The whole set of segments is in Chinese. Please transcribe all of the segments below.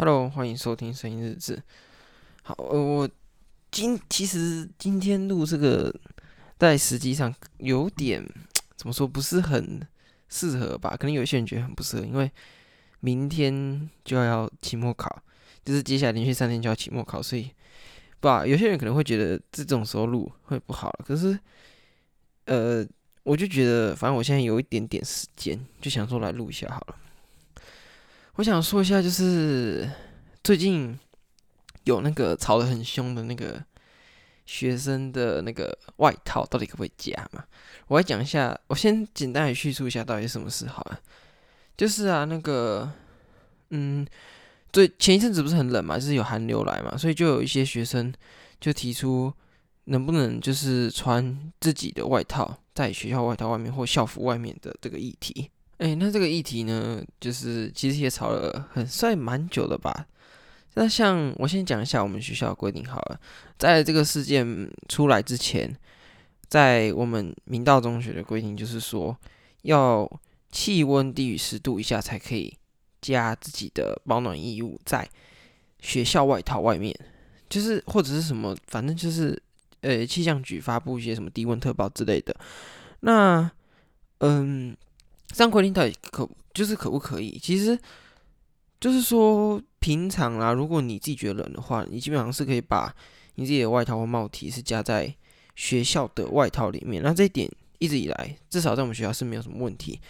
Hello，欢迎收听声音日志。好，呃，我今其实今天录这个，在实际上有点 怎么说，不是很适合吧？可能有些人觉得很不适合，因为明天就要期末考，就是接下来连续三天就要期末考，所以不，有些人可能会觉得这种时候录会不好。可是，呃，我就觉得，反正我现在有一点点时间，就想说来录一下好了。我想说一下，就是最近有那个吵得很凶的那个学生的那个外套，到底可不可以加嘛？我来讲一下，我先简单的叙述一下到底什么事好了。就是啊，那个，嗯，最，前一阵子不是很冷嘛，就是有寒流来嘛，所以就有一些学生就提出，能不能就是穿自己的外套在学校外套外面或校服外面的这个议题。哎、那这个议题呢，就是其实也吵了很算蛮久的吧。那像我先讲一下我们学校规定好了，在这个事件出来之前，在我们明道中学的规定就是说，要气温低于十度以下才可以加自己的保暖衣物在学校外套外面，就是或者是什么，反正就是呃气象局发布一些什么低温特报之类的。那嗯。上规定到底可就是可不可以？其实就是说，平常啦，如果你自己觉得冷的话，你基本上是可以把你自己的外套或帽体是加在学校的外套里面。那这一点一直以来，至少在我们学校是没有什么问题。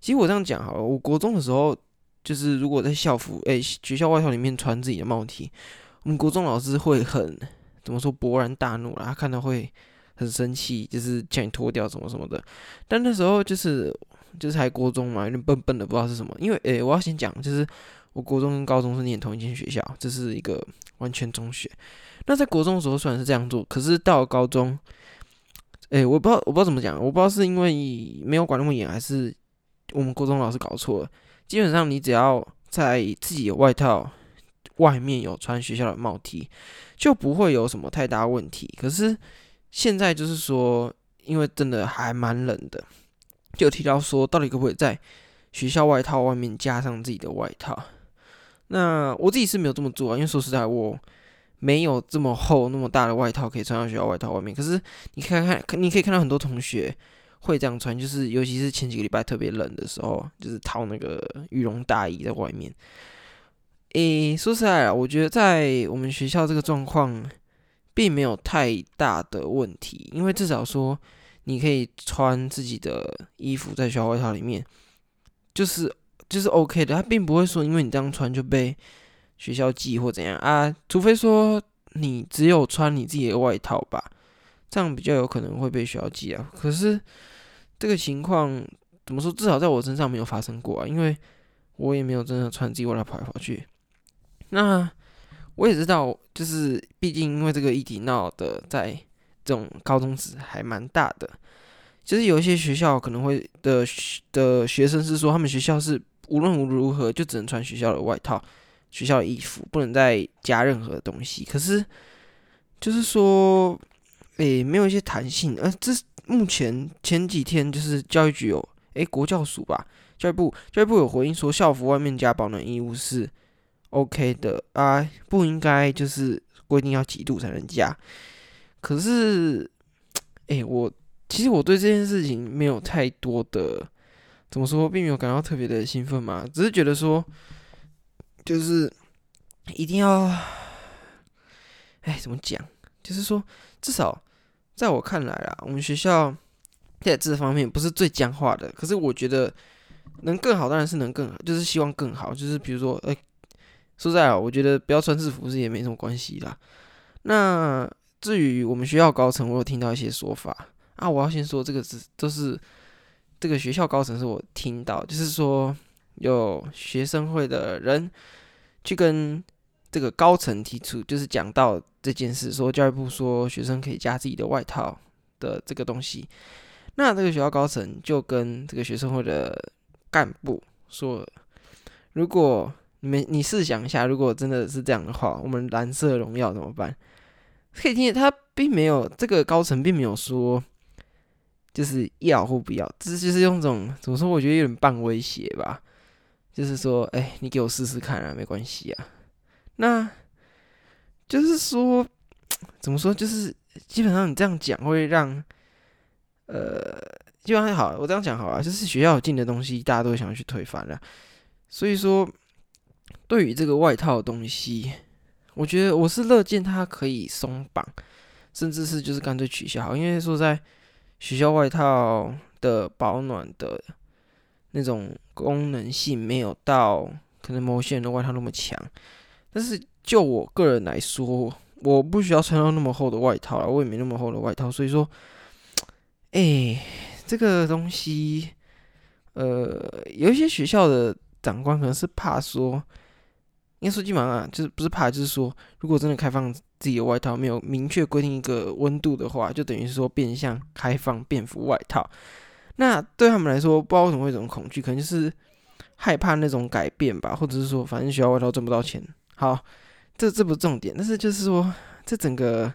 其实我这样讲好了，我国中的时候，就是如果在校服诶、学校外套里面穿自己的帽体我们国中老师会很怎么说勃然大怒啦，他看到会很生气，就是叫你脱掉什么什么的。但那时候就是。就是还国中嘛，有点笨笨的，不知道是什么。因为诶、我要先讲，就是我国中跟高中是念同一间学校，这是一个完全中学。那在国中的时候虽然是这样做，可是到了高中，诶、我不知道，我不知道怎么讲，我不知道是因为没有管那么严，还是我们国中老师搞错了。基本上你只要在自己的外套外面有穿学校的帽 T，就不会有什么太大问题。可是现在就是说，因为真的还蛮冷的。就提到说，到底可不可以在学校外套外面加上自己的外套？那我自己是没有这么做啊，因为说实在，我没有这么厚、那么大的外套可以穿到学校外套外面。可是你看看，你可以看到很多同学会这样穿，就是尤其是前几个礼拜特别冷的时候，就是套那个羽绒大衣在外面。诶，说实在，我觉得在我们学校这个状况并没有太大的问题，因为至少说。你可以穿自己的衣服在学校外套里面，就是就是 OK 的。他并不会说因为你这样穿就被学校记或怎样啊，除非说你只有穿你自己的外套吧，这样比较有可能会被学校记啊。可是这个情况怎么说？至少在我身上没有发生过啊，因为我也没有真的穿自己外套跑来跑去。那我也知道，就是毕竟因为这个议题闹的在。这种高中值还蛮大的，就是有一些学校可能会的的学生是说，他们学校是无论如何就只能穿学校的外套、学校的衣服，不能再加任何东西。可是就是说，诶，没有一些弹性。呃，这目前前几天就是教育局有，诶，国教署吧，教育部教育部有回应说，校服外面加保暖衣物是 OK 的啊，不应该就是规定要几度才能加。可是，哎、我其实我对这件事情没有太多的怎么说，并没有感到特别的兴奋嘛，只是觉得说，就是一定要，哎，怎么讲？就是说，至少在我看来啊，我们学校在这方面不是最僵化的。可是我觉得能更好，当然是能更好，就是希望更好。就是比如说，哎，说实在啊，我觉得不要穿制服是也没什么关系啦。那。至于我们学校高层，我有听到一些说法啊。我要先说这个是都是这个学校高层是我听到，就是说有学生会的人去跟这个高层提出，就是讲到这件事，说教育部说学生可以加自己的外套的这个东西。那这个学校高层就跟这个学生会的干部说，如果你们你试想一下，如果真的是这样的话，我们蓝色荣耀怎么办？可以听见他并没有这个高层并没有说就是要或不要，只是就是用这种怎么说？我觉得有点半威胁吧，就是说，哎，你给我试试看啊，没关系啊，那就是说，怎么说？就是基本上你这样讲会让，呃，基本上好，我这样讲好啊，就是学校进的东西，大家都想要去推翻了。所以说，对于这个外套的东西，我觉得我是乐见它可以松绑，甚至是就是干脆取消，因为说在学校外套的保暖的那种功能性没有到可能某些人的外套那么强。但是就我个人来说，我不需要穿到那么厚的外套了，我也没那么厚的外套，所以说，哎、欸，这个东西，呃，有一些学校的长官可能是怕说，应该说基本上啊，就是不是怕，就是说，如果真的开放自己的外套，没有明确规定一个温度的话，就等于是说变相开放便服外套。那对他们来说，不知道为什么会有这种恐惧，可能就是害怕那种改变吧，或者是说，反正学校外套挣不到钱。好，这这不是重点，但是就是说，这整个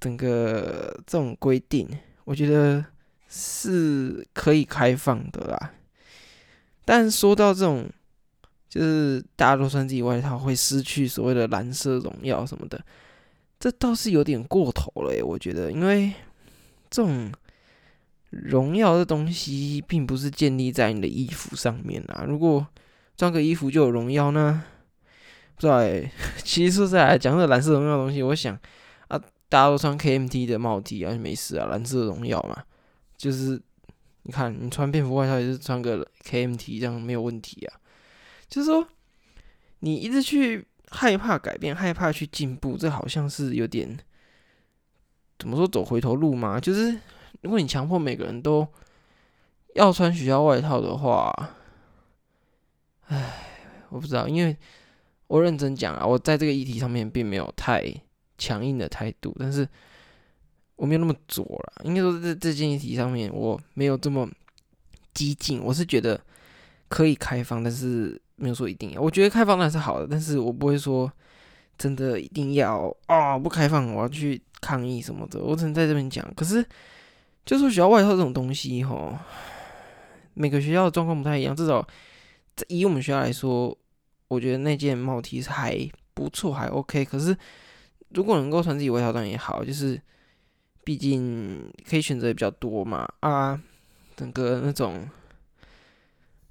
整个这种规定，我觉得是可以开放的啦。但说到这种，就是大家都穿自己外套会失去所谓的蓝色荣耀什么的，这倒是有点过头了诶，我觉得，因为这种荣耀的东西并不是建立在你的衣服上面啊。如果穿个衣服就有荣耀呢？不知道哎，其实说实在讲这蓝色荣耀的东西，我想啊，大家都穿 KMT 的帽 T 啊，没事啊，蓝色荣耀嘛，就是你看你穿便服外套也是穿个 KMT，这样没有问题啊。就是说，你一直去害怕改变，害怕去进步，这好像是有点怎么说走回头路嘛？就是如果你强迫每个人都要穿学校外套的话，唉，我不知道，因为。我认真讲啊，我在这个议题上面并没有太强硬的态度，但是我没有那么左了。应该说，在这件议题上面，我没有这么激进。我是觉得可以开放，但是没有说一定要。我觉得开放那是好的，但是我不会说真的一定要啊、不开放，我要去抗议什么的。我只能在这边讲。可是，就说学校外套这种东西，吼，每个学校的状况不太一样。至少以我们学校来说。我觉得那件帽 T 是还不错，还 OK。可是如果能够穿自己外套当然也好，就是毕竟可以选择比较多嘛。啊，整个那种，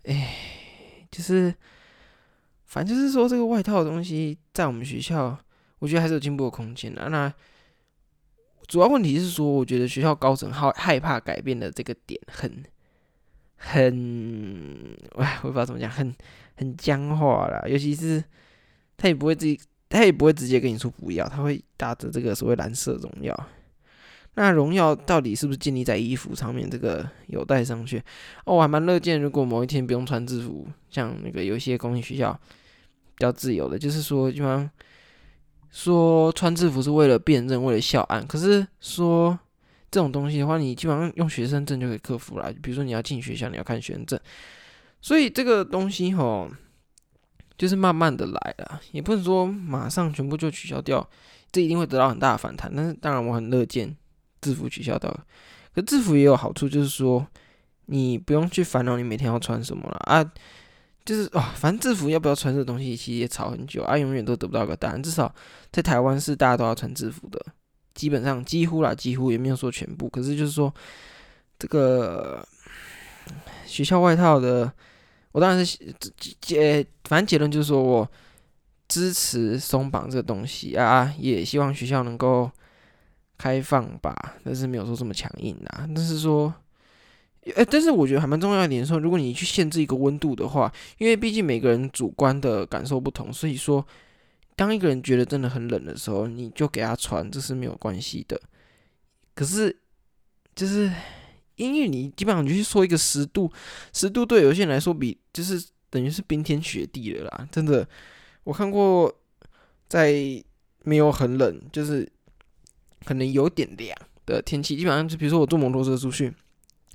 哎，就是反正就是说这个外套的东西，在我们学校，我觉得还是有进步的空间的。那主要问题是说，我觉得学校高层好害怕改变的这个点很很，哎，我不知道怎么讲，很。很僵化啦，尤其是他也不会自己，他也不会直接跟你说不要，他会打着这个所谓蓝色荣耀。那荣耀到底是不是建立在衣服上面？这个有待商榷。哦，我还蛮乐见，如果某一天不用穿制服，像那个有一些公立学校比较自由的，就是说基本上说穿制服是为了辨认，为了校安。可是说这种东西的话，你基本上用学生证就可以克服了。比如说你要进学校，你要看学生证。所以这个东西吼，就是慢慢的来了，也不能说马上全部就取消掉，这一定会得到很大的反弹。但是当然我很乐见制服取消掉了，可制服也有好处，就是说你不用去烦恼你每天要穿什么了啊，就是啊，反正制服要不要穿这东西，其实也吵很久啊，永远都得不到个答案。至少在台湾是大家都要穿制服的，基本上几乎啦，几乎也没有说全部，可是就是说这个。学校外套的，我当然是结，反正结论就是说我支持松绑这个东西啊，也希望学校能够开放吧，但是没有说这么强硬啊。但是说，呃，但是我觉得还蛮重要一点说，如果你去限制一个温度的话，因为毕竟每个人主观的感受不同，所以说，当一个人觉得真的很冷的时候，你就给他穿，这是没有关系的。可是，就是。因为你基本上你就去说一个十度，十度对有些人来说比就是等于是冰天雪地了啦，真的。我看过在没有很冷，就是可能有点凉的天气，基本上就比如说我坐摩托车出去，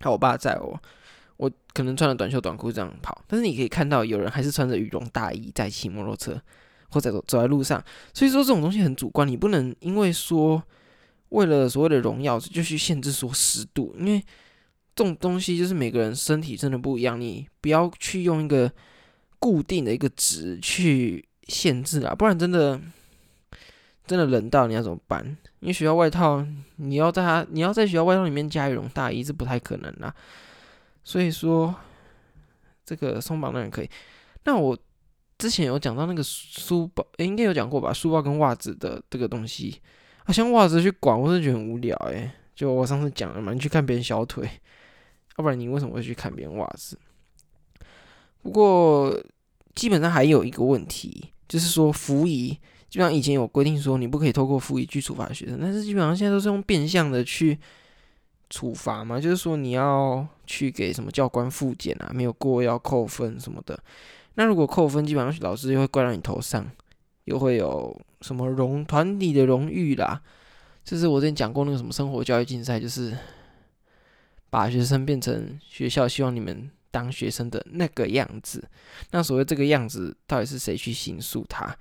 还有我爸载我，我可能穿了短袖短裤这样跑，但是你可以看到有人还是穿着羽绒大衣在骑摩托车或者走走在路上，所以说这种东西很主观，你不能因为说为了所谓的荣耀就去限制说湿度，因为。这种东西就是每个人身体真的不一样，你不要去用一个固定的一个值去限制啊，不然真的真的冷到你要怎么办？因为学校外套你要在它，你要在学校外套里面加羽绒大衣是不太可能啦。所以说这个松绑当然可以。那我之前有讲到那个书包，欸、应该有讲过吧？书包跟袜子的这个东西啊，像袜子去管，我是觉得很无聊诶、就我上次讲了嘛，你去看别人小腿，要不然你为什么会去看别人袜子？不过基本上还有一个问题，就是说服仪，基本上以前有规定说你不可以透过复议去处罚学生，但是基本上现在都是用变相的去处罚嘛，就是说你要去给什么教官复检啊，没有过要扣分什么的。那如果扣分，基本上老师又会怪到你头上，又会有什么荣团体的荣誉啦，就是我之前讲过那个什么生活教育竞赛，就是把学生变成学校希望你们。当学生的那个样子，那所谓这个样子，到底是谁去形塑他？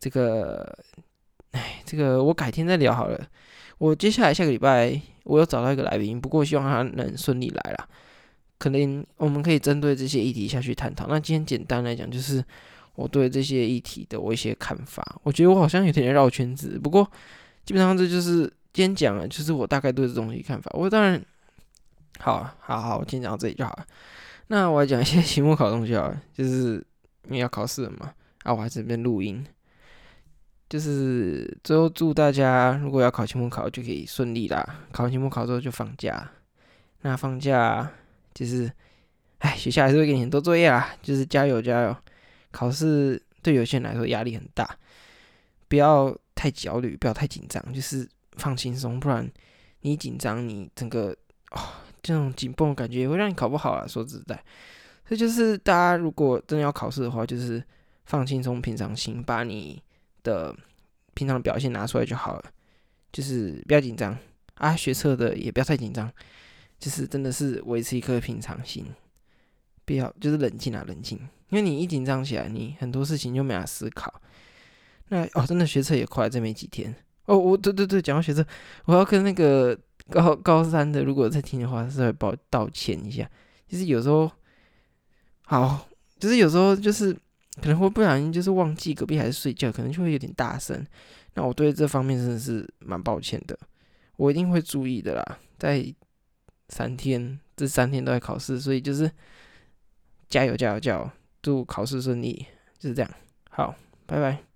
这个，哎，这个我改天再聊好了。我接下来下个礼拜，我有找到一个来宾，不过希望他能顺利来啦。可能我们可以针对这些议题下去探讨。那今天简单来讲，就是我对这些议题的我一些看法。我觉得我好像有点绕圈子，不过基本上这就是今天讲了，就是我大概对这东西看法。我当然，好，好好，我今天讲到这里就好了。那我来讲一些 期末考的东西啊，就是因为要考试了嘛，啊，我还这边录音，就是最后祝大家如果要考期末考就可以顺利啦，考完期末考之后就放假，那放假就是，哎，学校还是会给你很多作业啦，就是加油加油，考试对有些人来说压力很大，不要太焦虑，不要太紧张，就是放轻松，不然你紧张你整个哦。这种紧绷的感觉也会让你考不好啊！说实在，这就是大家如果真的要考试的话，就是放轻松、平常心，把你的平常表现拿出来就好了。就是不要紧张啊，学测的也不要太紧张，就是真的是维持一颗平常心，不要就是冷静啊，冷静。因为你一紧张起来，你很多事情就没法思考。那哦，真的学测也快，这没几天哦。我对对对，讲到学测，我要跟那个。高高三的，如果在听的话，是会帮我道歉一下。就是有时候，好，就是有时候就是可能会不小心，就是忘记隔壁还是睡觉，可能就会有点大声。那我对这方面真的是蛮抱歉的，我一定会注意的啦。在三天，这三天都在考试，所以就是加油加油加油，祝考试顺利，就是这样。好，拜拜。